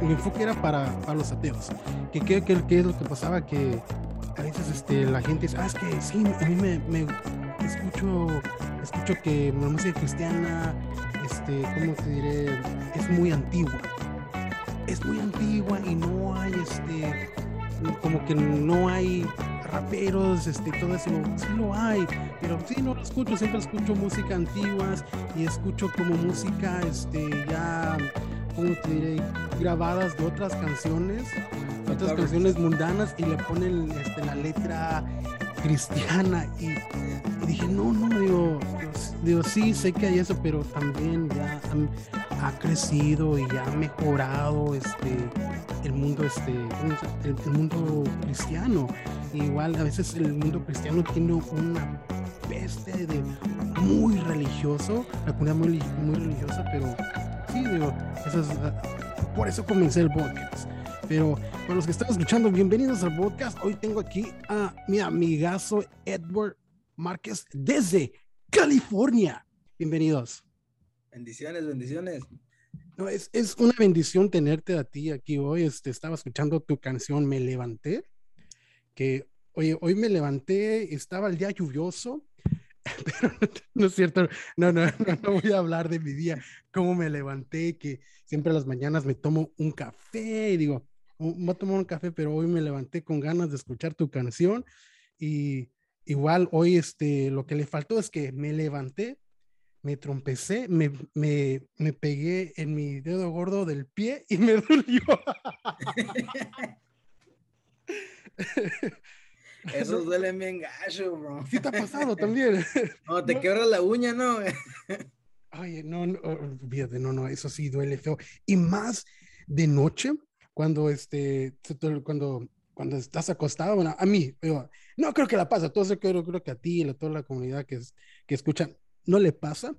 Mi enfoque era para, para los ateos. Que qué que, que es lo que pasaba que a veces este, la gente dice, ah, es que sí, a mí me, me escucho, escucho que la música cristiana, este, ¿cómo te diré? Es muy antigua. Es muy antigua y no hay, este, como que no hay raperos, este, todo eso, sí lo hay, pero sí no lo escucho, siempre escucho música antiguas y escucho como música, este, ya, ¿cómo te diré? Grabadas de otras canciones, otras canciones mundanas y le ponen este, la letra cristiana y, dije, no, no, digo, digo, sí, sé que hay eso, pero también ya ha crecido y ya ha mejorado este, el mundo, este, el, mundo cristiano. Igual a veces el mundo cristiano tiene una peste de muy religioso, la comunidad muy, religiosa, pero sí, digo, eso es, ah, por eso comencé el podcast. Pero para los que están escuchando, bienvenidos al podcast. Hoy tengo aquí a mi amigazo Edward Márquez desde California. Bienvenidos. Bendiciones, bendiciones. No, es, es una bendición tenerte a ti aquí hoy. Este, estaba escuchando tu canción Me Levanté, que oye, hoy me levanté, estaba el día lluvioso, pero no, no es cierto, no, no, no, no voy a hablar de mi día, cómo me levanté, que siempre a las mañanas me tomo un café y digo, "Oh, voy a tomar un café, pero hoy me levanté con ganas de escuchar tu canción y igual hoy este, lo que le faltó es que me levanté, me trompecé, me, me, me pegué en mi dedo gordo del pie y me dolió. Eso duele bien gacho, bro. ¿Sí te ha pasado también? No, te No. quebra la uña, ¿no? Oye, no, no, olvídate, no, no, eso sí duele feo. Y más de noche, cuando este, cuando, cuando estás acostado, bueno, a mí, digo, no creo que la pasa, todo eso creo, creo que a ti y a toda la comunidad que, es- que escuchan, no le pasa,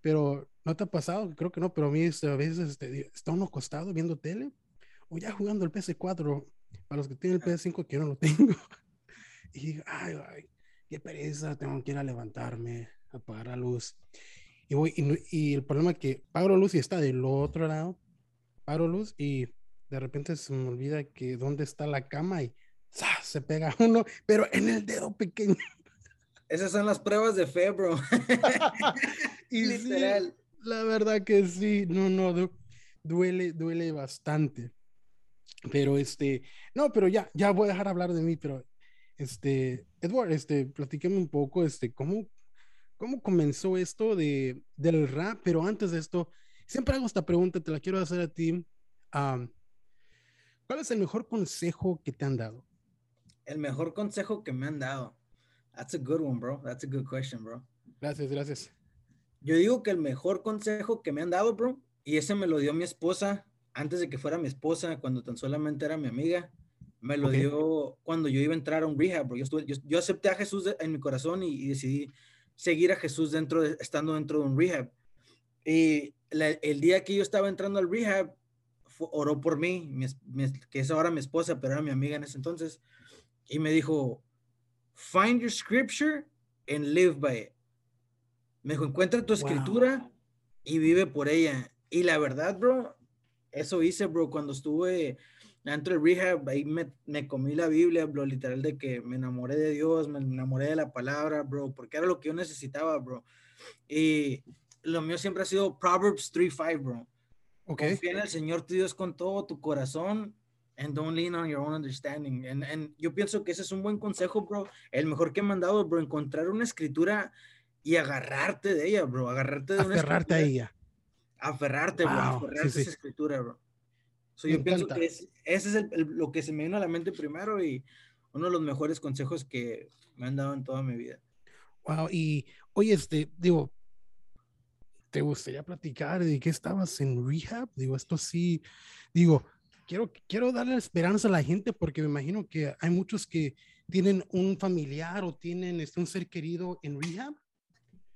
pero ¿no te ha pasado? Creo que no, pero a mí este, a veces este, está uno acostado viendo tele o ya jugando el PS4, para los que tienen el PS5 que yo no lo tengo, y digo, ay, ay, qué pereza, tengo que ir a levantarme, apagar la luz. Y, voy, y, y el problema es que pago la luz y está del otro lado, pago luz y de repente se me olvida que dónde está la cama y se pega uno, pero en el dedo pequeño. Esas son las pruebas de fe, bro. Y sí, Literal. la verdad que sí, no, no, du- duele, duele bastante. Pero este, no, pero ya, ya voy a dejar hablar de mí, pero este, Edward, este, platíqueme un poco, este, cómo, cómo comenzó esto de, del rap, pero antes de esto, siempre hago esta pregunta, te la quiero hacer a ti. ¿Cuál es el mejor consejo que te han dado? El mejor consejo que me han dado. That's a good one, bro. That's a good question, bro. Gracias, gracias. Yo digo que el mejor consejo que me han dado, bro, y ese me lo dio mi esposa antes de que fuera mi esposa, cuando tan solamente era mi amiga, me lo dio cuando yo iba a entrar a un rehab, bro. Yo, estuve- yo, yo acepté a Jesús de- en mi corazón y, y decidí seguir a Jesús dentro de, estando dentro de un rehab. Y la- el día que yo estaba entrando al rehab, oró por mí, mi mi que es ahora mi esposa, pero era mi amiga en ese entonces, y me dijo, find your scripture and live by it. Me dijo, encuentra tu Wow. escritura y vive por ella. Y la verdad, bro, eso hice, bro, cuando estuve dentro del rehab, ahí me, me comí la Biblia, bro, literal de que me enamoré de Dios, me enamoré de la palabra, bro, porque era lo que yo necesitaba, bro. Y lo mío siempre ha sido Proverbs 3.5, bro. Ok. Confía en el Señor tu Dios con todo tu corazón and don't lean on your own understanding. And, and yo pienso que ese es un buen consejo, bro. El mejor que me han dado, bro, encontrar una escritura y agarrarte de ella, bro. Agarrarte de una Aferrarte a escritura, ella. Aferrarte, bro. Wow, sí, Aferrarte a sí. esa escritura, bro. So, yo pienso que es- ese es el- el- lo que se me vino a la mente primero y uno de los mejores consejos que me han dado en toda mi vida. Wow, y oye, este, digo, ¿te gustaría platicar de qué estabas en rehab? Digo, esto sí, digo, quiero, quiero darle esperanza a la gente porque me imagino que hay muchos que tienen un familiar o tienen este, un ser querido en rehab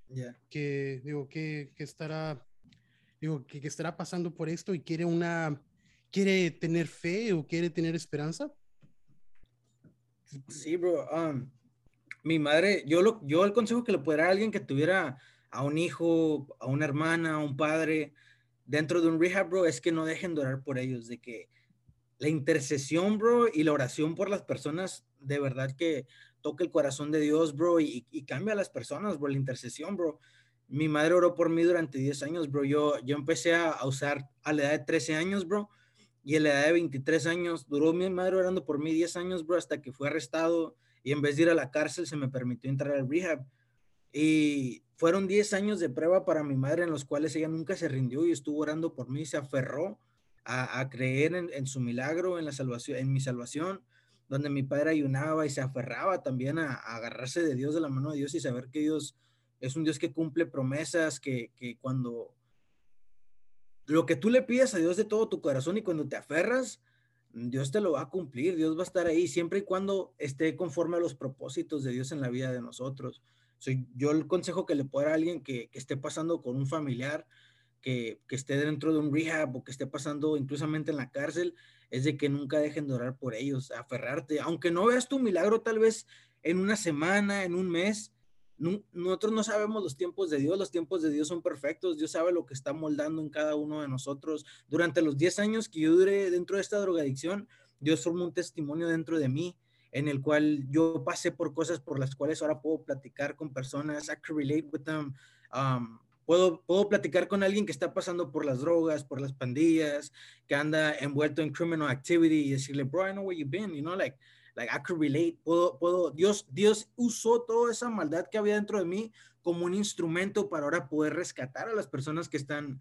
Ya. que, digo, que, que estará, digo, que, que estará pasando por esto y quiere una, quiere tener fe o quiere tener esperanza. Sí, bro. um, mi madre, yo, lo, yo el consejo que le pudiera a alguien que tuviera a un hijo, a una hermana, a un padre dentro de un rehab, bro, es que no dejen de orar por ellos, de que la intercesión, bro, y la oración por las personas, de verdad que toca el corazón de Dios, bro, y, cambia a las personas, bro, la intercesión, bro. Mi madre oró por mí durante 10 años, bro. Yo, yo empecé a, usar a la edad de 13 años, bro, y a la edad de 23 años, duró mi madre orando por mí 10 años, bro, hasta que fue arrestado y en vez de ir a la cárcel se me permitió entrar al rehab. Y fueron 10 años de prueba para mi madre en los cuales ella nunca se rindió y estuvo orando por mí, se aferró a, creer en, su milagro, en la salvación, en mi salvación, donde mi padre ayunaba y se aferraba también a, agarrarse de Dios, de la mano de Dios y saber que Dios es un Dios que cumple promesas, que, que cuando lo que tú le pides a Dios de todo tu corazón y cuando te aferras, Dios te lo va a cumplir, Dios va a estar ahí siempre y cuando esté conforme a los propósitos de Dios en la vida de nosotros. Yo el consejo que le puedo dar a alguien que, que esté pasando con un familiar, que, que, esté dentro de un rehab o que esté pasando inclusamente en la cárcel, es de que nunca dejen de orar por ellos, aferrarte, aunque no veas tu milagro tal vez en una semana, en un mes, nosotros no sabemos los tiempos de Dios, los tiempos de Dios son perfectos, Dios sabe lo que está moldando en cada uno de nosotros. Durante los 10 años que yo duré dentro de esta drogadicción, Dios formó un testimonio dentro de mí en el cual yo pasé por cosas por las cuales ahora puedo platicar con personas, I can relate with them. Um, puedo, puedo platicar con alguien que está pasando por las drogas, por las pandillas, que anda envuelto en criminal activity y decirle, bro, I know where you've been, you know, like, like I could relate, puedo, puedo, Dios, Dios usó toda esa maldad que había dentro de mí como un instrumento para ahora poder rescatar a las personas que están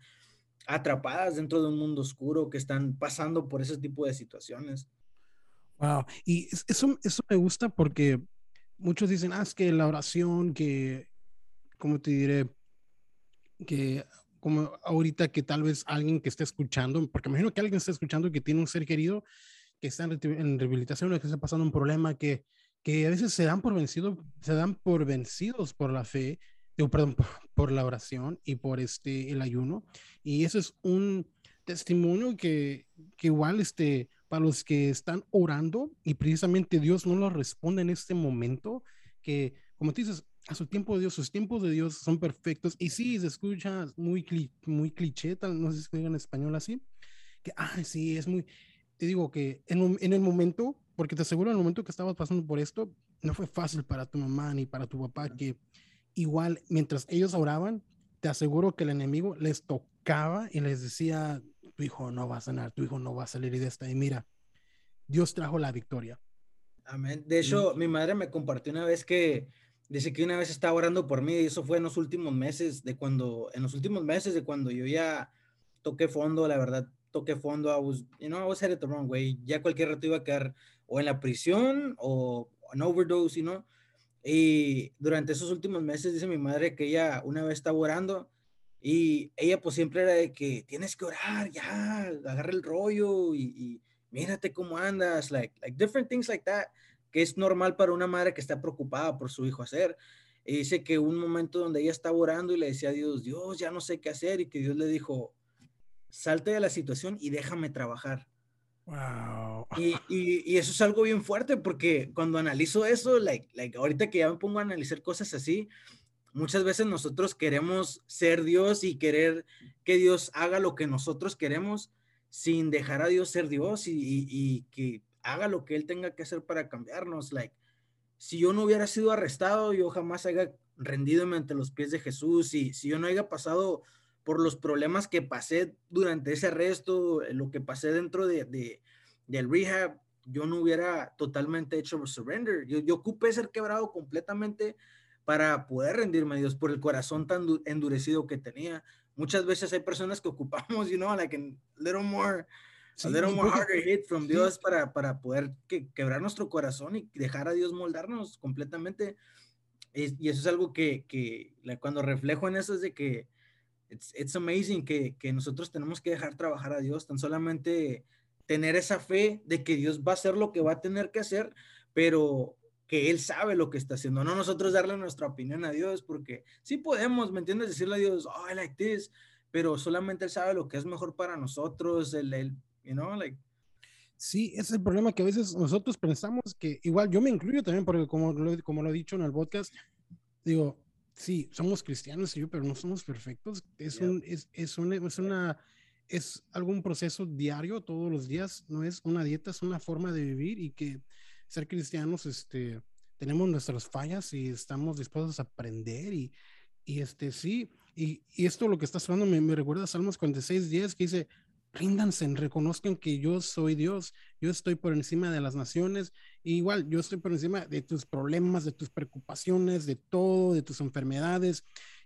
atrapadas dentro de un mundo oscuro, que están pasando por ese tipo de situaciones. Wow, y eso, eso me gusta porque muchos dicen, ah, es que la oración, que, ¿cómo te diré? Que como ahorita que tal vez alguien que esté escuchando, porque imagino que alguien está escuchando que tiene un ser querido que están en rehabilitación o que está pasando un problema que, que a veces se dan por vencidos, se dan por vencidos por la fe, o perdón, por, la oración y por este, el ayuno. Y eso es un testimonio que, que igual este, para los que están orando y precisamente Dios no lo responde en este momento, que como tú dices, a su tiempo de Dios, sus tiempos de Dios son perfectos. Y sí, se escucha muy, muy cliché, no sé si se diga en español así, que, ah, sí, es muy, te digo que en, en, el momento, porque te aseguro en el momento que estabas pasando por esto, no fue fácil para tu mamá ni para tu papá, que igual mientras ellos oraban, te aseguro que el enemigo les tocaba y les decía, tu hijo no va a sanar, tu hijo no va a salir de esta. Y mira, Dios trajo la victoria. Amén. De hecho, mi madre me compartió una vez que dice que una vez estaba orando por mí y eso fue en los últimos meses de cuando, en los últimos meses de cuando yo ya toqué fondo, la verdad, toqué fondo, I was, you know, I was headed the wrong way. Ya cualquier rato iba a quedar o en la prisión o en overdose, you know. Y durante esos últimos meses dice mi madre que ella una vez estaba orando y ella pues siempre era de que tienes que orar, ya, agarra el rollo y, y mírate cómo andas, like, like different things like that, que es normal para una madre que está preocupada por su hijo hacer. Y dice que un momento donde ella estaba orando y le decía a Dios, Dios, ya no sé qué hacer, y que Dios le dijo, salte de la situación y déjame trabajar. Wow. Y, y, eso es algo bien fuerte porque cuando analizo eso, like, like, ahorita que ya me pongo a analizar cosas así, muchas veces nosotros queremos ser Dios y querer que Dios haga lo que nosotros queremos sin dejar a Dios ser Dios y, que haga lo que Él tenga que hacer para cambiarnos. Like, si yo no hubiera sido arrestado, yo jamás haya rendido ante los pies de Jesús y si yo no haya pasado por los problemas que pasé durante ese arresto, eh, lo que pasé dentro de, de del rehab, yo no hubiera totalmente hecho surrender. Yo, yo ocupé ser quebrado completamente para poder rendirme a Dios por el corazón tan endurecido que tenía. Muchas veces hay personas que ocupamos, you know, like a little more, a little more harder hit from Dios para, para poder que, quebrar nuestro corazón y dejar a Dios moldarnos completamente. Y, y eso es algo que, que cuando reflejo en eso es de que it's, it's amazing que, que, nosotros tenemos que dejar trabajar a Dios, tan solamente tener esa fe de que Dios va a hacer lo que va a tener que hacer, pero que Él sabe lo que está haciendo, no nosotros darle nuestra opinión a Dios, porque sí podemos, ¿me entiendes? Decirle a Dios, oh, I like this, pero solamente Él sabe lo que es mejor para nosotros, el, el you know, like. Sí, es el problema que a veces nosotros pensamos que, igual yo me incluyo también, porque como lo, como lo he dicho en el podcast, digo, sí, somos cristianos, yo, pero no somos perfectos. Es, un, es, es, una, es una, es algún proceso diario, todos los días, no es una dieta, es una forma de vivir y que ser cristianos, este, tenemos nuestras fallas y estamos dispuestos a aprender y, y este, sí, y, y esto lo que estás hablando me, me recuerda a Salmos 46, 10, que dice, ríndanse, reconozcan que yo soy Dios, yo estoy por encima de las naciones, igual yo estoy por encima de tus problemas, de tus preocupaciones, de todo, de tus enfermedades,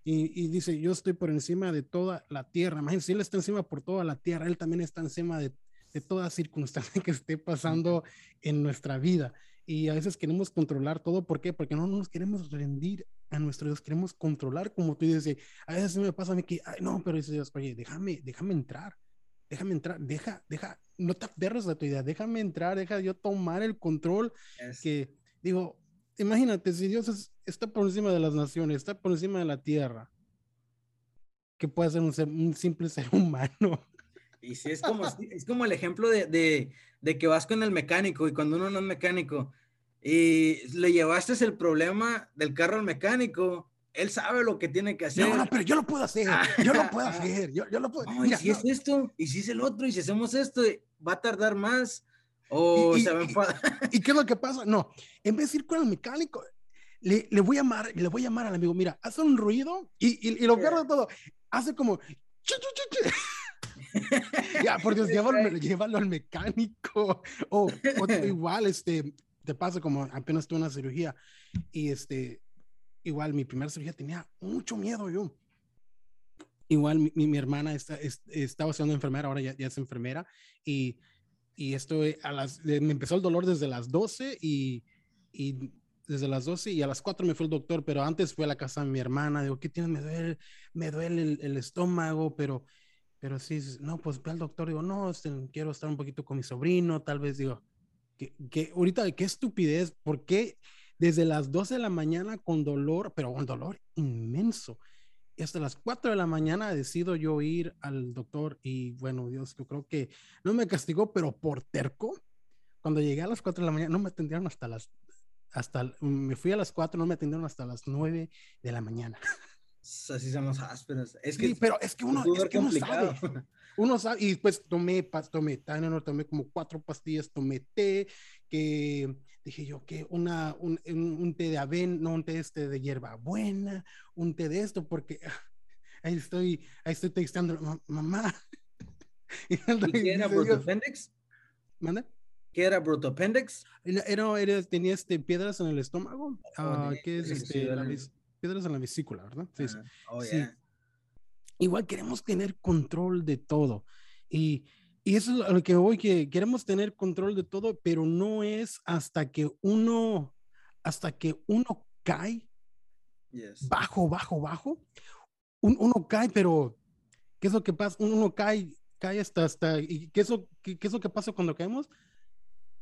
y, dice, yo estoy por encima de toda la tierra, imagínense, Él está encima por toda la tierra, Él también está encima de, de toda circunstancia que esté pasando en nuestra vida. Y a veces queremos controlar todo, ¿por qué? Porque no nos queremos rendir a nuestro Dios, queremos controlar, como tú dices, a veces me pasa a mí que, ay, no, pero dice Dios, oye, déjame, déjame entrar, déjame entrar, deja, deja, no te aferres a tu idea, déjame entrar, deja yo tomar el control. Que digo, imagínate, si Dios está por encima de las naciones, está por encima de la tierra, ¿qué puede ser un, simple ser humano? Y si es como, es como el ejemplo de, de, de, que vas con el mecánico y cuando uno no es mecánico y le llevaste el problema del carro al mecánico él sabe lo que tiene que hacer. No, no, pero yo lo puedo hacer, yo lo puedo hacer, yo, yo lo puedo. No, y si es esto, y si es el otro, y si hacemos esto, va a tardar más, o y, se va a enfadar. ¿Y qué es lo que pasa? No, en vez de ir con el mecánico, le, le, voy a llamar, le voy a llamar al amigo, mira, hace un ruido, y, y, lo peor de todo, hace como... ya, por Dios, llévalo, llévalo, al mecánico, o, o igual, este, te pasa como apenas tuve una cirugía, y este, igual mi primera cirugía tenía mucho miedo yo. Igual mi, mi, hermana está, estaba siendo enfermera, ahora ya, ya es enfermera, y, y esto eh, a las, me empezó el dolor desde las 12 y, y desde las 12 y a las 4 me fue el doctor, pero antes fue a la casa de mi hermana, digo, ¿qué tienes? Me duele, me duele el, el estómago, pero, pero sí, no, pues ve al doctor, digo, no, este, quiero estar un poquito con mi sobrino, tal vez, digo, que, que ahorita, qué estupidez, ¿por qué? desde las 12 de la mañana con dolor, pero un dolor inmenso. Y hasta las 4 de la mañana decido yo ir al doctor y bueno, Dios, yo creo que no me castigó, pero por terco, cuando llegué a las 4 de la mañana, no me atendieron hasta las, hasta, me fui a las 4, no me atendieron hasta las 9 de la mañana. Así son los ásperos. Es que, sí, pero es que uno, es que uno sabe. Uno sabe, y después tomé, tomé no tomé como cuatro pastillas, tomé té, que dije yo que una, un, un, té de avena, no un té este de hierbabuena, un té de esto, porque ahí estoy, ahí estoy textando, mamá. ¿Y qué era Brutopendix? ¿Manda? ¿Qué era Brutopendix? Era, era, tenía este, piedras en el estómago, uh, que es este, piedras en la vesícula, ¿verdad? Sí, oh, sí. Igual queremos tener control de todo. Y y eso es a lo que voy, que queremos tener control de todo, pero no es hasta que uno, hasta que uno cae bajo, bajo, bajo. uno cae, pero ¿qué es lo que pasa? Uno cae, cae hasta, hasta, ¿y qué es, lo, qué, es lo que pasa cuando caemos?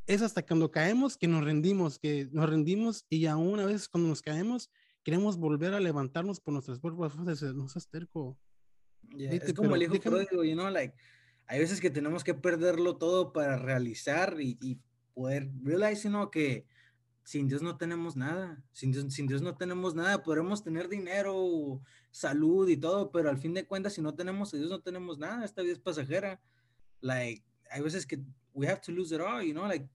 Es hasta cuando caemos que nos rendimos, que nos rendimos y aún a veces cuando nos caemos queremos volver a levantarnos por nuestras propias fuerzas, no seas terco. es como el hijo pródigo, you know, like, hay veces que tenemos que perderlo todo para realizar y, poder realizar ¿no? que sin Dios no tenemos nada, sin Dios, sin Dios no tenemos nada, podremos tener dinero, salud y todo, pero al fin de cuentas si no tenemos a Dios no tenemos nada, esta vida es pasajera. Like, hay veces que we have to lose it all, you know, like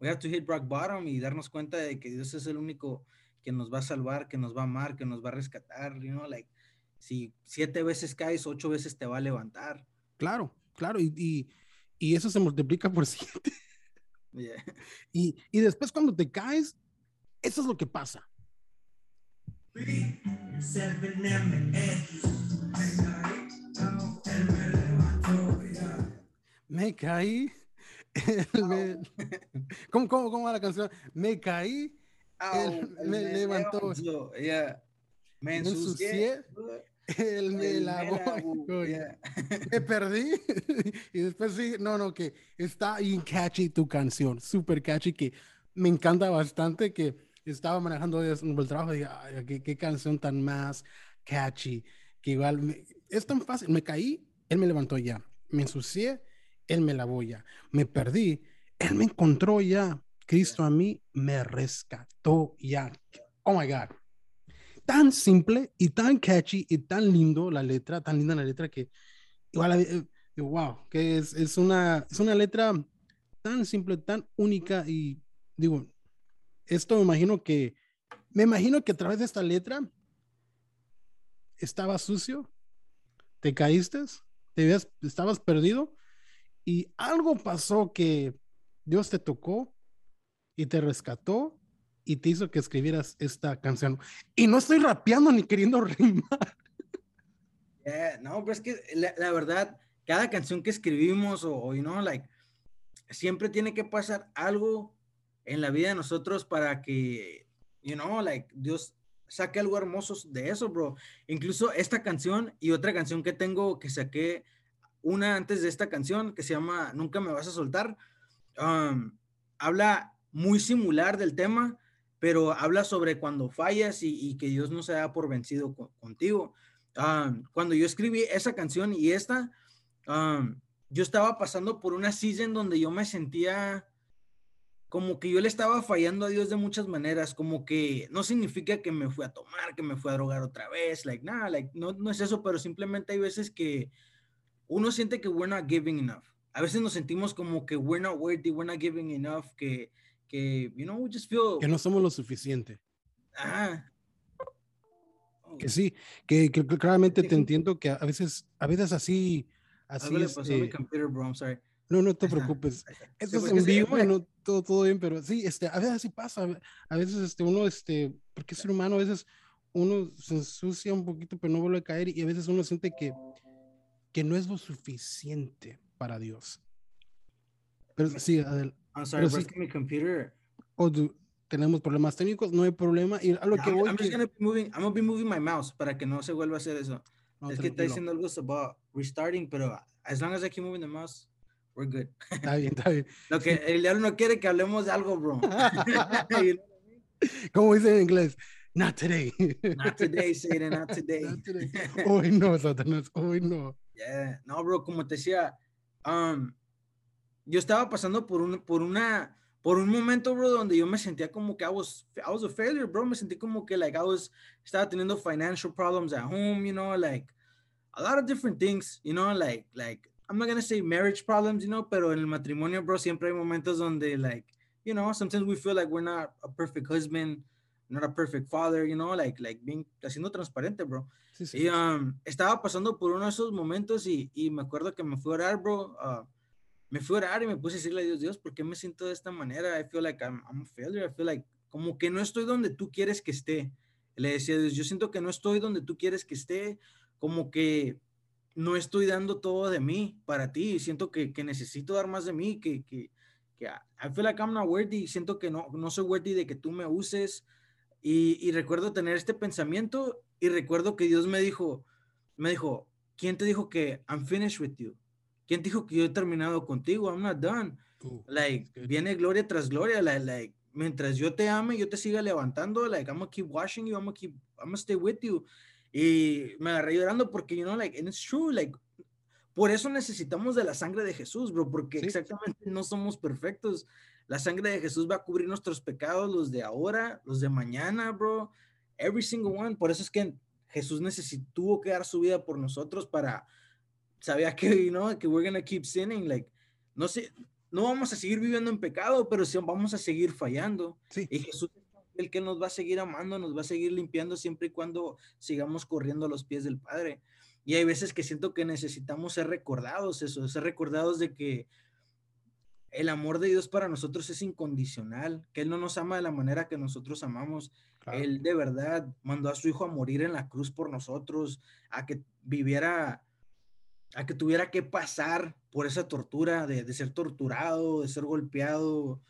we have to hit rock bottom y darnos cuenta de que Dios es el único que nos va a salvar, que nos va a amar, que nos va a rescatar, you know, like si siete veces caes, ocho veces te va a levantar. Claro, claro, y, y, eso se multiplica por siete. Y, y después cuando te caes, eso es lo que pasa. Me caí. Me, ¿cómo, cómo, ¿Cómo va la canción? Me caí. me, me, levantó. Me ensucié. Él me lavó. Me perdí. y después sí, no, no, que está bien catchy tu canción, súper catchy, que me encanta bastante, que estaba manejando el trabajo y dije, ¿qué, canción tan más catchy, que igual es tan fácil. Me caí, él me levantó ya. Me ensucié, él me lavó ya. Me perdí, él me encontró ya. Cristo a mí me rescató ya. Oh my God tan simple y tan catchy y tan lindo la letra, tan linda la letra que igual, eh, wow, que es, es, una, es una letra tan simple, tan única y digo, esto me imagino que, me imagino que a través de esta letra estaba sucio, te caíste, te estabas perdido y algo pasó que Dios te tocó y te rescató y te hizo que escribieras esta canción. Y no estoy rapeando ni queriendo rimar. no, pero es que la, verdad, cada canción que escribimos o, you know, like, siempre tiene que pasar algo en la vida de nosotros para que, you know, like, Dios saque algo hermoso de eso, bro. Incluso esta canción y otra canción que tengo que saqué una antes de esta canción que se llama Nunca me vas a soltar. Um, habla muy similar del tema, pero habla sobre cuando fallas y, que Dios no se da por vencido contigo. Um, cuando yo escribí esa canción y esta, um, yo estaba pasando por una season donde yo me sentía como que yo le estaba fallando a Dios de muchas maneras, como que no significa que me fui a tomar, que me fui a drogar otra vez, like, nada, like, no, no es eso, pero simplemente hay veces que uno siente que we're not giving enough. A veces nos sentimos como que we're not worthy, we're not giving enough, que, que you know, we just feel... Que no somos lo suficiente. Ah. Que sí, que, que claramente te entiendo que a veces, a veces así, así es. Mi computer, bro, I'm sorry. No, no te preocupes. Esto es en vivo y no todo, todo bien, pero sí, este, a veces así pasa. A veces este, uno, este, porque es ser humano, a veces uno se ensucia un poquito, pero no vuelve a caer y a veces uno siente que que no es lo suficiente para Dios. Pero sí, Adel. I'm sorry, sí, mi computer. O tenemos problemas técnicos, no hay problema. Y a lo que voy. I'm just gonna be moving, I'm gonna be moving my mouse para que no se vuelva a hacer eso. No, es que está diciendo algo about restarting, pero as long as I keep moving the mouse, we're good. Está bien, está bien. Lo que el diablo no quiere que hablemos de algo, bro. Como dice en inglés, not today. not today, Satan, not today. not today. Hoy no, Satanás, hoy no. Yeah, no, bro, como te decía, um, yo estaba pasando por un, por una, por un momento, bro, donde yo me sentía como que I was, I was a failure, bro. Me sentí como que, like, I was, estaba teniendo financial problems at home, you know, like, a lot of different things, you know, like, like, I'm not gonna say marriage problems, you know, pero en el matrimonio, bro, siempre hay momentos donde, like, you know, sometimes we feel like we're not a perfect husband, not a perfect father, you know, like, like being, haciendo transparente, bro. y um, estaba pasando por uno de esos momentos y, y, me acuerdo que me fui a orar, bro. Uh, me fui a orar y me puse a decirle a Dios, Dios, ¿por qué me siento de esta manera? I feel like I'm, I'm a failure. I feel like como que no estoy donde tú quieres que esté. Le decía a Dios, yo siento que no estoy donde tú quieres que esté, como que no estoy dando todo de mí para ti. Siento que, que necesito dar más de mí, que, que, que I feel like I'm not worthy. Siento que no, no soy worthy de que tú me uses. Y, y recuerdo tener este pensamiento y recuerdo que Dios me dijo, me dijo, ¿quién te dijo que I'm finished with you? ¿Quién dijo que yo he terminado contigo? I'm not done. like, viene gloria tras gloria. Like, like, mientras yo te ame, yo te siga levantando. Like, I'm gonna keep washing you. I'm gonna keep, I'm gonna stay with you. Y me agarré llorando porque, you know, like, and it's true. Like, por eso necesitamos de la sangre de Jesús, bro, porque exactamente no somos perfectos. La sangre de Jesús va a cubrir nuestros pecados, los de ahora, los de mañana, bro. Every single one. Por eso es que Jesús necesitó, tuvo que dar su vida por nosotros para, sabía que, ¿no? Que we're gonna keep sinning, like, no sé, no vamos a seguir viviendo en pecado, pero sí vamos a seguir fallando. Sí. Y Jesús es el que nos va a seguir amando, nos va a seguir limpiando siempre y cuando sigamos corriendo a los pies del Padre. Y hay veces que siento que necesitamos ser recordados, eso, ser recordados de que el amor de Dios para nosotros es incondicional, que Él no nos ama de la manera que nosotros amamos. Él de verdad mandó a su hijo a morir en la cruz por nosotros, a que viviera, a que tuviera que pasar por esa tortura de, ser torturado, de ser golpeado.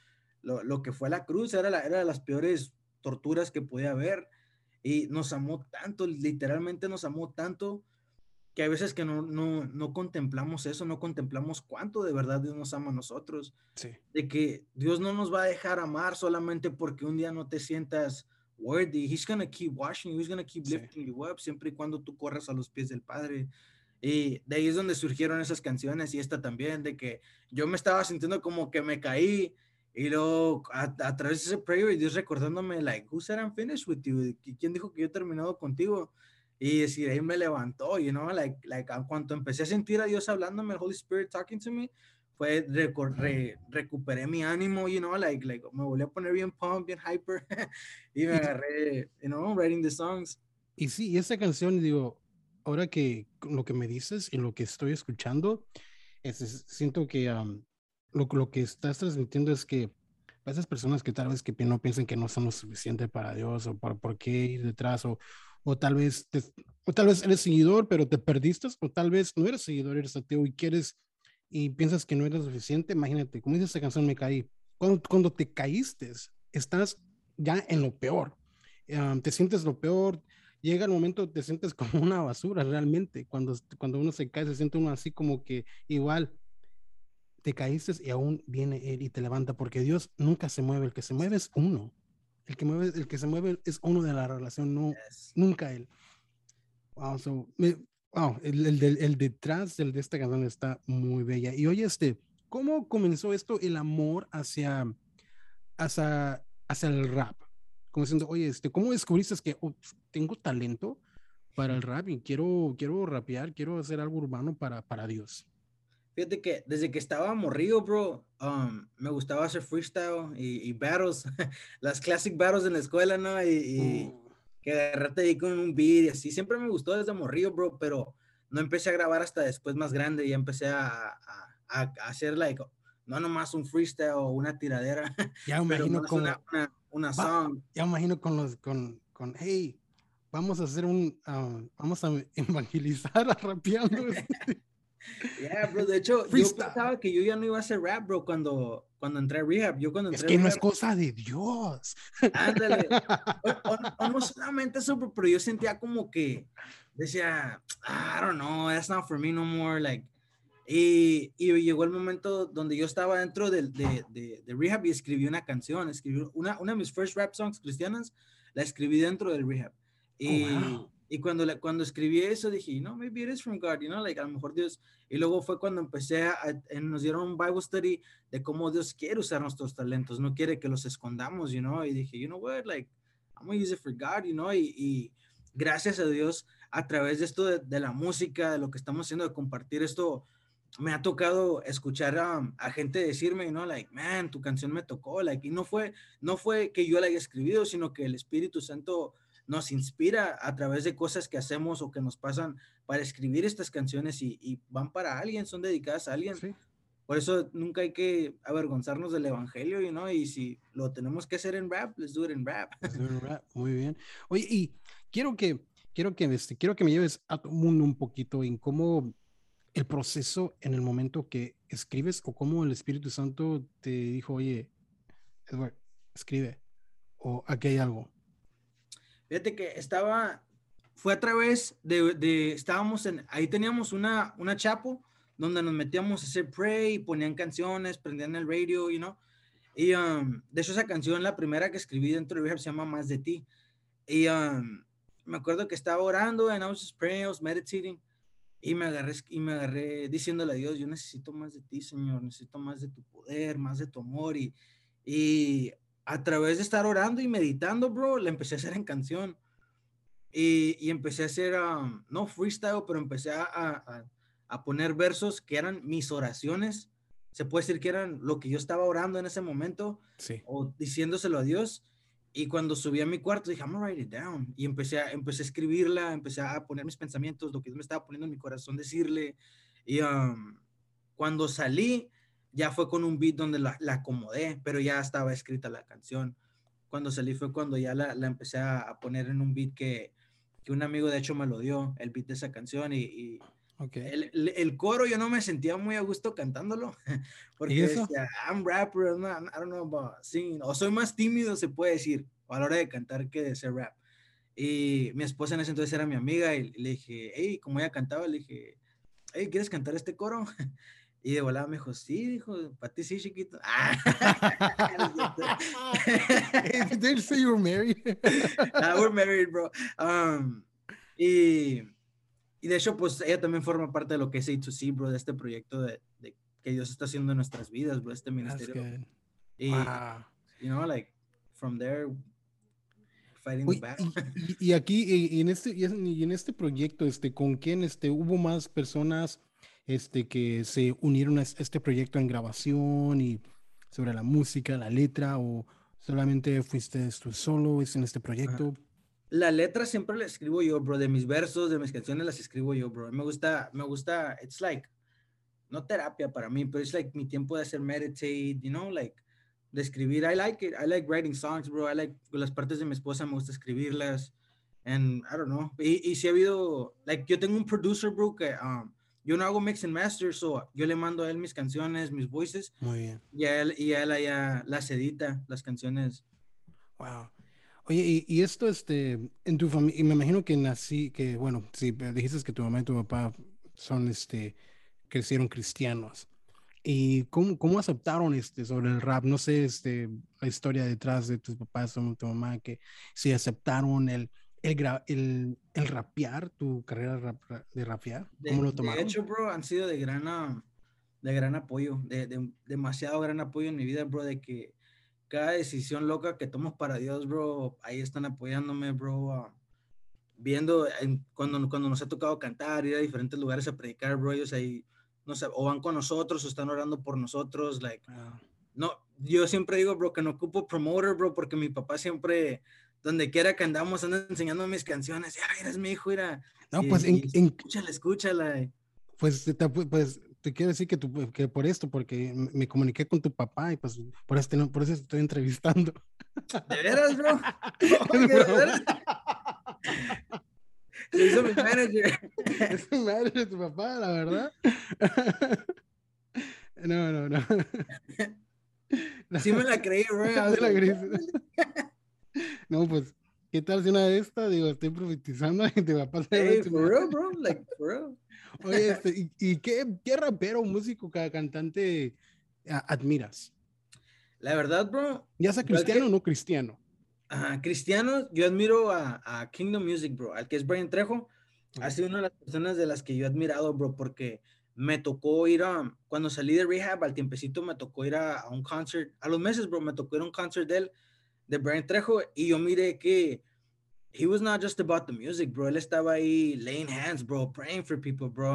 Lo, que fue la cruz era, la, era de las peores torturas que podía haber. Y nos amó tanto, literalmente nos amó tanto que a veces que no, no, no, contemplamos eso, no contemplamos cuánto de verdad Dios nos ama a nosotros. Sí. De que Dios no nos va a dejar amar solamente porque un día no te sientas worthy. He's gonna keep washing you, he's gonna keep lifting you up, siempre y cuando tú corras a los pies del Padre. Y de ahí es donde surgieron esas canciones y esta también, de que yo me estaba sintiendo como que me caí Y luego, a, a través de ese prayer, Dios recordándome, like, who said I'm finished with you? ¿Quién dijo que yo he terminado contigo? Y decir, ahí me levantó, you know, like, like, a cuanto empecé a sentir a Dios hablándome, el Holy Spirit talking to me, fue, re, recuperé mi ánimo, you know, like, like, me volví a poner bien pump, bien hyper, y me agarré, you know, writing the songs. Y sí, y esa canción, digo, ahora que lo que me dices y lo que estoy escuchando, es, siento que lo, lo, que estás transmitiendo es que esas personas que tal vez que no piensen que no son lo suficiente para Dios o para por qué ir detrás o, o tal vez o tal vez eres seguidor pero te perdiste o tal vez no eres seguidor, eres ateo y quieres y piensas que no eres suficiente, imagínate, como dice esta canción, me caí. Cuando, cuando te caíste, estás ya en lo peor. te sientes lo peor, llega el momento, te sientes como una basura realmente. Cuando, cuando uno se cae, se siente uno así como que igual te caíste y aún viene Él y te levanta, porque Dios nunca se mueve, el que se mueve es uno. El que, mueve, el que se mueve es uno de la relación, no, nunca Él. Wow, so, wow el, el, el, detrás del, de esta canción está muy bella. Y oye, este, ¿cómo comenzó esto el amor hacia, hacia, hacia el rap? Como diciendo, oye, este, ¿cómo descubriste que oh, tengo talento para el rap y quiero, quiero rapear, quiero hacer algo urbano para, para Dios? Fíjate que desde que estaba morrido, bro, um, me gustaba hacer freestyle y, battles, las classic battles en la escuela, ¿no? Y, uh. que agarrarte ahí con un beat y así. Siempre me gustó desde morrido, bro, pero no empecé a grabar hasta después más grande. y empecé a, a, a hacer, like, no nomás un freestyle o una tiradera. Ya imagino con una, una, song. Ya imagino con los, con, con, hey, vamos a hacer un, ah, vamos a evangelizar a rapeando. Este". Yeah, bro. De hecho, yo pensaba que yo ya no iba a hacer rap, bro, cuando, cuando entré a rehab. Yo cuando entré es que no es cosa de Dios. Ándale. O, no solamente eso, pero yo sentía como que decía, I don't know, that's not for me no more. Like, y, y llegó el momento donde yo estaba dentro de, de, de, de, rehab y escribí una canción. Escribí una, una de mis first rap songs cristianas, la escribí dentro del rehab. Oh, y, y cuando, cuando escribí eso dije, no, maybe it is from God, you know, like a lo mejor Dios. Y luego fue cuando empecé a, nos dieron un Bible study de cómo Dios quiere usar nuestros talentos, no quiere que los escondamos, you know. Y dije, you know what, like, I'm gonna use it for God, you know. Y, y gracias a Dios, a través de esto de, la música, de lo que estamos haciendo, de compartir esto, me ha tocado escuchar a, a, gente decirme, you know, like, man, tu canción me tocó, like, y no fue, no fue que yo la haya escrito, sino que el Espíritu Santo nos inspira a través de cosas que hacemos o que nos pasan para escribir estas canciones y, van para alguien, son dedicadas a alguien. Por eso nunca hay que avergonzarnos del evangelio, you know? y si lo tenemos que hacer en rap, let's do it in rap. Muy bien. Oye, y quiero que, quiero que, este, quiero que me lleves a tu mundo un poquito en cómo el proceso en el momento que escribes o cómo el Espíritu Santo te dijo, oye, Edward, escribe, o aquí hay algo. Fíjate que estaba, fue a través de, de, estábamos en, ahí teníamos una, una chapo donde nos metíamos a hacer pray, ponían canciones, prendían el radio, you know. Y um, de hecho esa canción, la primera que escribí dentro de rehab se llama Más de ti. Y um, me acuerdo que estaba orando, and I was just praying, I was meditating. Y me agarré, y me agarré diciéndole a Dios, yo necesito más de ti, Señor, necesito más de tu poder, más de tu amor. Y, y a través de estar orando y meditando, bro, la empecé a hacer en canción. Y, y empecé a hacer, um, no freestyle, pero empecé a, a, a, poner versos que eran mis oraciones. Se puede decir que eran lo que yo estaba orando en ese momento sí. o diciéndoselo a Dios. Y cuando subí a mi cuarto dije, I'm gonna write it down. Y empecé a, empecé a escribirla, empecé a poner mis pensamientos, lo que Dios me estaba poniendo en mi corazón, decirle. Y um, cuando salí, ya fue con un beat donde la, la, acomodé, pero ya estaba escrita la canción. Cuando salí fue cuando ya la, la empecé a, poner en un beat que, que, un amigo de hecho me lo dio, el beat de esa canción y, y okay. el, el, coro yo no me sentía muy a gusto cantándolo, porque decía, I'm rapper, I'm not, I don't know about singing, o soy más tímido se puede decir, a la hora de cantar que de ser rap. Y mi esposa en ese entonces era mi amiga y le dije, hey, como ella cantaba, le dije, hey, ¿quieres cantar este coro? Y de volada me dijo, sí, dijo, para ti sí, chiquito. Did they say you were married? ah, we're married, bro. Um, y, y de hecho, pues ella también forma parte de lo que es A2C, bro, de este proyecto de, de que Dios está haciendo en nuestras vidas, bro, este ministerio. Y, you know, like, from there, fighting the battle. Y, aquí, y, en este, y en este proyecto, este, ¿con quién, este, hubo más personas, este, que se unieron a este proyecto en grabación y sobre la música, la letra, o solamente fuiste tú solo en este proyecto? La letra siempre la escribo yo, bro, de mis versos, de mis canciones las escribo yo, bro. Me gusta, me gusta, it's like, no terapia para mí, pero es like mi tiempo de hacer meditate, you know, like, de escribir. I like it. I like writing songs, bro. I like las partes de mi esposa, me gusta escribirlas. And I don't know. Y, y si ha habido, like, yo tengo un producer, bro, que um, yo no hago mix and master, so yo le mando a él mis canciones, mis voices. Muy bien. Y a él, y a él allá las edita, las canciones. Wow. Oye, y, y esto, este, en tu familia, y me imagino que nací, que, bueno, si dijiste que tu mamá y tu papá son, este, crecieron cristianos. ¿Y cómo, cómo aceptaron este sobre el rap? No sé, este, la historia detrás de tus papás o tu mamá, que si aceptaron el, el, el, el rapear, tu carrera de rapear. ¿Cómo de, lo tomaron? De hecho, bro, han sido de gran, de gran apoyo, de, de, demasiado gran apoyo en mi vida, bro, de que cada decisión loca que tomo para Dios, bro, ahí están apoyándome, bro. Uh, viendo cuando, cuando nos ha tocado cantar, ir a diferentes lugares a predicar, bro, ellos ahí no sé, o van con nosotros o están orando por nosotros, like, ah. no, yo siempre digo, bro, que no ocupo promoter, bro, porque mi papá siempre, donde quiera que andamos, anda enseñando mis canciones, ay, eres mi hijo, era. No, pues, en, escúchala, escúchala. Pues, te, pues, te quiero decir que, tu, que por esto, porque me comuniqué con tu papá y pues por eso, por eso estoy entrevistando. ¿De veras, bro? ¿de veras? Lo hizo mi manager. Es mi manager de tu papá, la verdad. No, no, no. Sí me la creí, bro. No, pues, ¿qué tal si una de estas? Digo, estoy profetizando y te va a pasar. Hey, for real, bro. Like, for real. Oye, este, ¿y, y qué, qué rapero, músico, cantante admiras? La verdad, bro. ¿Ya sea cristiano o no cristiano? cristianos, yo admiro a, a, Kingdom Music, bro, al que es Brian Trejo. Ha sido una de las personas de las que yo he admirado, bro, porque me tocó ir a, cuando salí de rehab, al tiempecito me tocó ir a, un concert, a los meses, bro, me tocó ir a un concert de él, de Brian Trejo, y yo miré que he was not just about the music, bro, él estaba ahí laying hands, bro, praying for people, bro.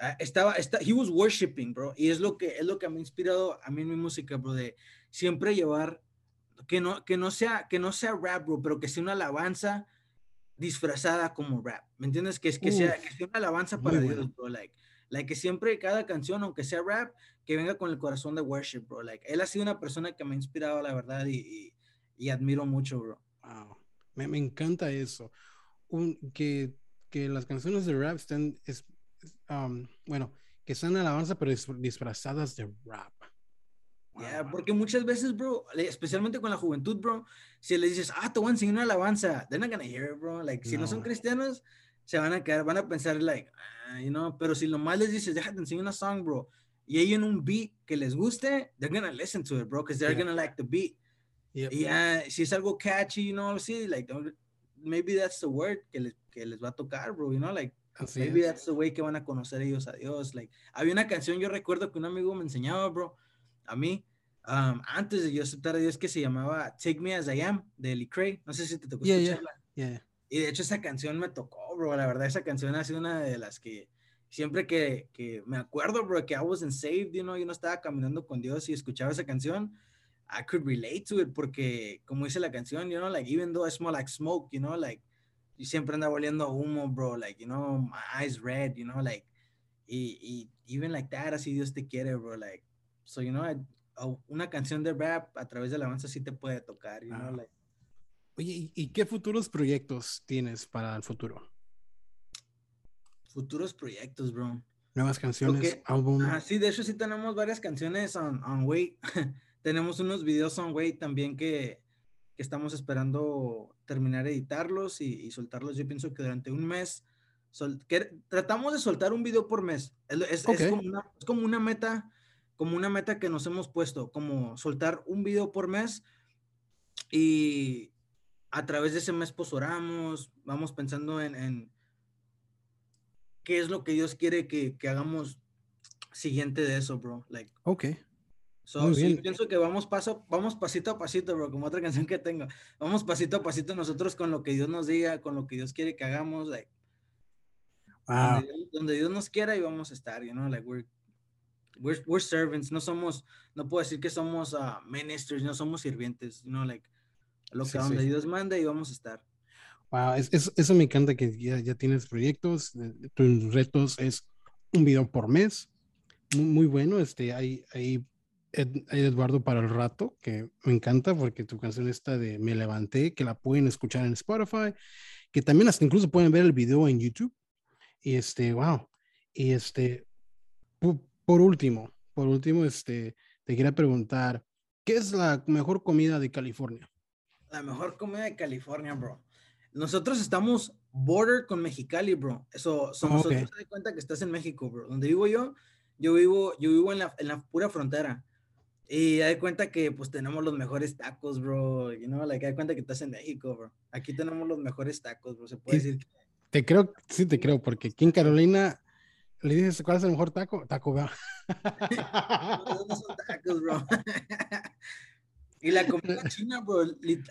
Ah, estaba, está, he was worshiping, bro, y es lo que, es lo que me ha inspirado a mí en mi música, bro, de siempre llevar que no, que no sea, que no sea rap, bro, pero que sea una alabanza disfrazada como rap. ¿Me entiendes? Que, es, que, sea, que sea una alabanza para Dios, bro. Like, like que siempre cada canción, aunque sea rap, que venga con el corazón de worship, bro. Like, él ha sido una persona que me ha inspirado, la verdad, y, y, admiro mucho, bro. Wow. Me, me encanta eso. Un, que, que las canciones de rap estén, es, um, bueno, que sean alabanza, pero disfrazadas de rap porque muchas veces, bro, especialmente con la juventud, bro, si le dices, ah, te voy a enseñar una alabanza, they're not gonna hear it, bro. Like, si no son cristianos, se van a quedar, van a pensar, like, ah, you know, pero si lo más les dices, déjate enseñar una song, bro, y hay en un beat que les guste, they're gonna listen to it, bro, because they're gonna like the beat. Y uh, si es algo catchy, you know, sí, like, maybe that's the word que les, que les va a tocar, bro, you know, like, maybe that's the way que van a conocer ellos a Dios. Like, había una canción, yo recuerdo que un amigo me enseñaba, bro, a mí, antes de yo aceptar a Dios, que se llamaba Take Me As I Am, de Lee Cray. No sé si te tocó escucharla. Y de hecho esa canción me tocó, bro. La verdad, esa canción ha sido una de las que siempre que, que me acuerdo, bro, que I wasn't saved, you know, yo no estaba caminando con Dios y escuchaba esa canción, I could relate to it porque, como dice la canción, you know, like, even though I smell like smoke, you know, like, y siempre anda oliendo humo, bro, like, you know, my eyes red, you know, like, y, y even like that, así Dios te quiere, bro, like, so, you know, I, una canción de rap a través de la alabanza sí te puede tocar. You know, like. Oye, ¿y, qué futuros proyectos tienes para el futuro? Futuros proyectos, bro. Nuevas canciones, álbum. sí, de hecho sí tenemos varias canciones on, on wait. tenemos unos videos on wait también que, que estamos esperando terminar de editarlos y, soltarlos. Yo pienso que durante un mes tratamos de soltar un video por mes. Es, es, como, una, es como una meta como una meta que nos hemos puesto, como soltar un video por mes y a través de ese mes pues oramos, vamos pensando en, qué es lo que Dios quiere que, hagamos siguiente de eso, bro. Like, ok. So, pienso que vamos paso, vamos pasito a pasito, bro, como otra canción que tengo. Vamos pasito a pasito nosotros con lo que Dios nos diga, con lo que Dios quiere que hagamos, like, donde, Dios nos quiera y vamos a estar, you know, like we're, we're, we're servants, no somos, no puedo decir que somos uh, ministers, no somos sirvientes, you know, like, lo que donde Dios manda y vamos a estar. Wow, es, eso me encanta que ya, ya tienes proyectos, eh, tus retos es un video por mes, muy, muy bueno, este, hay, hay Eduardo para el rato, que me encanta porque tu canción está de Me levanté, que la pueden escuchar en Spotify, que también hasta incluso pueden ver el video en YouTube. Y este, wow. Y este, por, último, por último, este, te quería preguntar, ¿qué es la mejor comida de California? La mejor comida de California, bro. Nosotros estamos border con Mexicali, bro. Eso, somos okay. nosotros, te cuenta que estás en México, bro. Donde vivo yo, yo vivo, yo vivo en la, en la pura frontera. Y hay cuenta que pues tenemos los mejores tacos, bro. You know, like, hay cuenta que estás en México, bro. Aquí tenemos los mejores tacos, bro. Se puede decir. Te creo, sí te creo, porque aquí en Carolina le dices cuál es el mejor taco, taco, bro. no son tacos, bro. y la comida china, bro.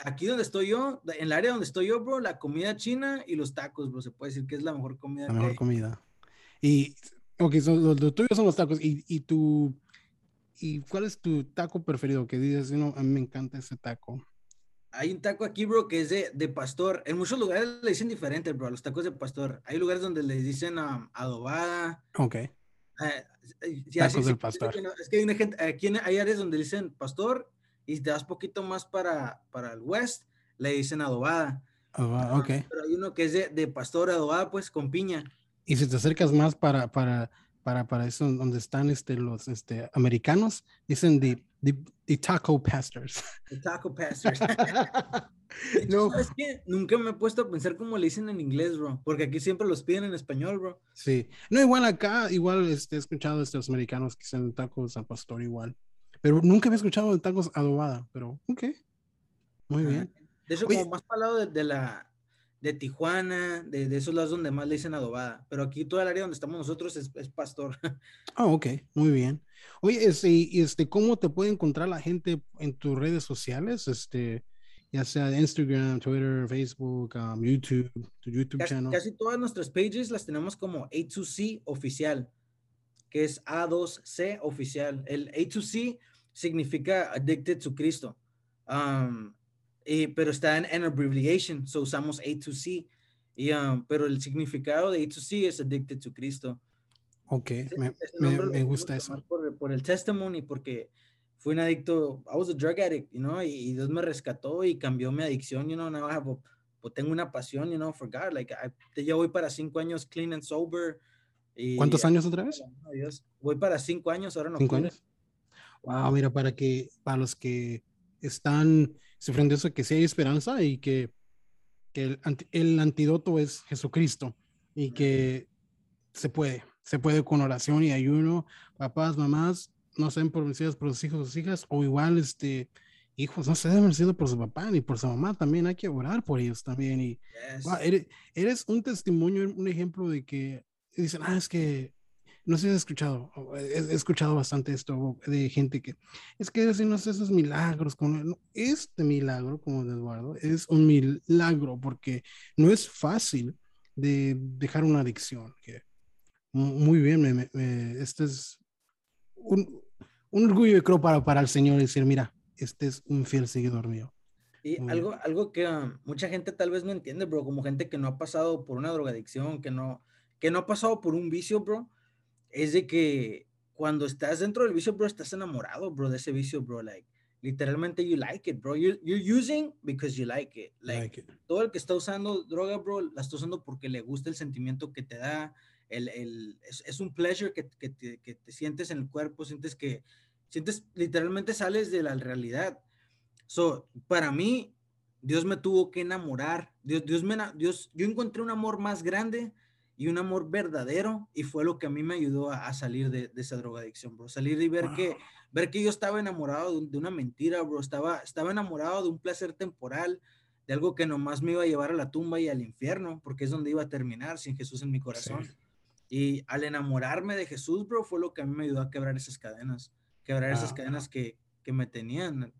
Aquí donde estoy yo, en el área donde estoy yo, bro, la comida china y los tacos, bro. Se puede decir que es la mejor comida. La mejor comida. Y, ok, son, los, los tuyos son los tacos. Y, y tu ¿Y cuál es tu taco preferido? Que dices, no, a mí me encanta ese taco. Hay un taco aquí, bro, que es de, de pastor. En muchos lugares le dicen diferente, bro, los tacos de pastor. Hay lugares donde le dicen um, adobada. Ok. Eh, tacos del pastor. Es que hay una gente, aquí hay áreas donde dicen pastor y si te vas poquito más para, para el west, le dicen adobada. Adobada, ok. Pero hay uno que es de, de pastor adobada, pues, con piña. Y si te acercas más para, para para, para eso donde están este, los este, americanos, dicen the, the, taco pastors. The taco pastors. no. ¿Sabes qué? Nunca me he puesto a pensar cómo le dicen en inglés, bro, porque aquí siempre los piden en español, bro. Sí, no, igual acá, igual este, he escuchado este, los americanos que dicen tacos al pastor igual, pero nunca había escuchado de tacos adobada, pero ok, muy bien. De hecho, como más para lado de la, de Tijuana, de, de, esos lados donde más le dicen adobada, pero aquí todo el área donde estamos nosotros es, es pastor. Ah, ok, muy bien. Oye, este, este, ¿cómo te puede encontrar la gente en tus redes sociales? Este, ya sea Instagram, Twitter, Facebook, um, YouTube, tu YouTube casi, channel. Casi todas nuestras pages las tenemos como A2C oficial, que es A2C oficial. El A2C significa Addicted to Cristo. Um, eh, pero está en, en abbreviation, so usamos A2C. Y, um, pero el significado de A2C es Addicted to Cristo. Ok, me, me, me gusta eso. Por, por, el testimony, porque fui un adicto, I was a drug addict, you know, y, Dios me rescató y cambió mi adicción, you know, now I have a, pues tengo una pasión, you know, for God, like, I, ya voy para cinco años clean and sober. Y, ¿Cuántos años otra vez? Dios, voy para cinco años, ahora no. ¿Cinco años? Wow, mira, para que, para los que están sufriendo eso, que sí hay esperanza y que, que el, el, antídoto es Jesucristo y que se puede, se puede con oración y ayuno, papás, mamás, no sean por vencidas por sus hijos, sus hijas, o igual, este, hijos, no se vencidos por su papá ni por su mamá, también hay que orar por ellos también. Y eres, eres, un testimonio, un ejemplo de que dicen, ah, es que no sé si has escuchado, he, escuchado bastante esto de gente que es que sé, esos milagros, como, este milagro, como de Eduardo, es un milagro porque no es fácil de dejar una adicción. Que, muy bien, me, este es un, un orgullo, creo, para, para el Señor decir, mira, este es un fiel seguidor mío. Y algo, algo que um, mucha gente tal vez no entiende, bro, como gente que no ha pasado por una drogadicción, que no, que no ha pasado por un vicio, bro, es de que cuando estás dentro del vicio, bro, estás enamorado, bro, de ese vicio, bro, like, literalmente you like it, bro, you're, you're using because you like it, like, todo el que está usando droga, bro, la está usando porque le gusta el sentimiento que te da, el, el es, es, un pleasure que, que, te, que te sientes en el cuerpo, sientes que, sientes, literalmente sales de la realidad, so, para mí, Dios me tuvo que enamorar, Dios, Dios me, Dios, yo encontré un amor más grande, y un amor verdadero y fue lo que a mí me ayudó a, salir de, esa drogadicción, bro. Salir y ver, que, ver que yo estaba enamorado de, una mentira, bro. Estaba, estaba enamorado de un placer temporal, de algo que nomás me iba a llevar a la tumba y al infierno, porque es donde iba a terminar sin Jesús en mi corazón. Y al enamorarme de Jesús, bro, fue lo que a mí me ayudó a quebrar esas cadenas. quebrar esas cadenas que, que me tenían.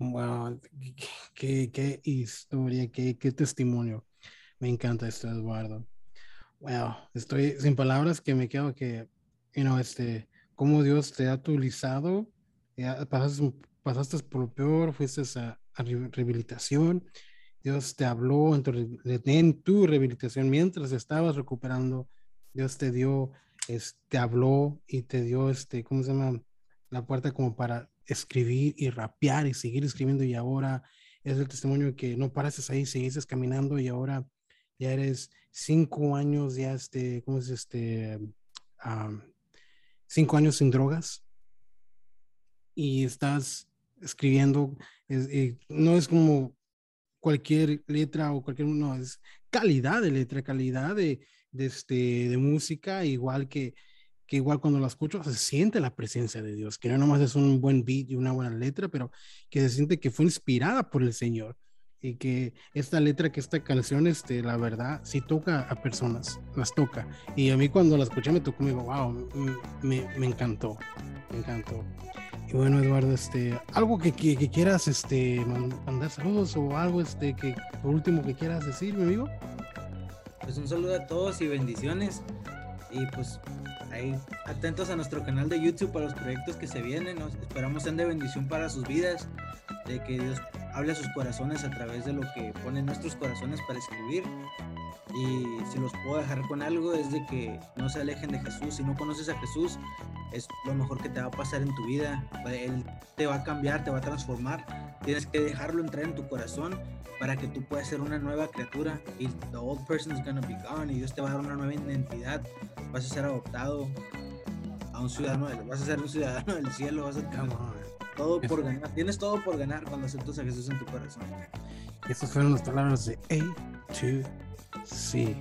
Wow, qué, qué historia, qué, qué testimonio. Me encanta esto, Eduardo. Wow, estoy sin palabras que me quedo que, you know, este, cómo Dios te ha utilizado, pasaste, pasaste por lo peor, fuiste a, a rehabilitación, Dios te habló en tu, en tu, rehabilitación mientras estabas recuperando, Dios te dio, es, te habló y te dio, este, ¿cómo se llama? La puerta como para escribir y rapear y seguir escribiendo y ahora es el testimonio que no paraste ahí, seguiste caminando y ahora ya eres cinco años, ya este, ¿cómo es este? cinco años sin drogas y estás escribiendo, no es como cualquier letra o cualquier, no, es calidad de letra, calidad de, de, este, de música, igual que que igual cuando la escucho se siente la presencia de Dios, que no nomás es un buen beat y una buena letra, pero que se siente que fue inspirada por el Señor y que esta letra, que esta canción, este, la verdad, sí toca a personas, las toca. Y a mí cuando la escuché me tocó, me digo, wow, me, me encantó, me encantó. Y bueno, Eduardo, este, algo que, que, que, quieras este, mandar saludos o algo este, que por último que quieras decir, mi amigo. Pues un saludo a todos y bendiciones. Y pues ahí atentos a nuestro canal de YouTube para los proyectos que se vienen. Esperamos sean de bendición para sus vidas, de que Dios hable a sus corazones a través de lo que ponen nuestros corazones para escribir. Y si los puedo dejar con algo es de que no se alejen de Jesús. Si no conoces a Jesús, es lo mejor que te va a pasar en tu vida. Él te va a cambiar, te va a transformar. Tienes que dejarlo entrar en tu corazón para que tú puedas ser una nueva criatura. Y the old person is gonna be gone. Y Dios te va a dar una nueva identidad. Vas a ser adoptado a un ciudadano, vas a ser un ciudadano del cielo. Vas a tener todo por ganar. Tienes todo por ganar cuando aceptas a Jesús en tu corazón. Estas fueron las palabras de A to C.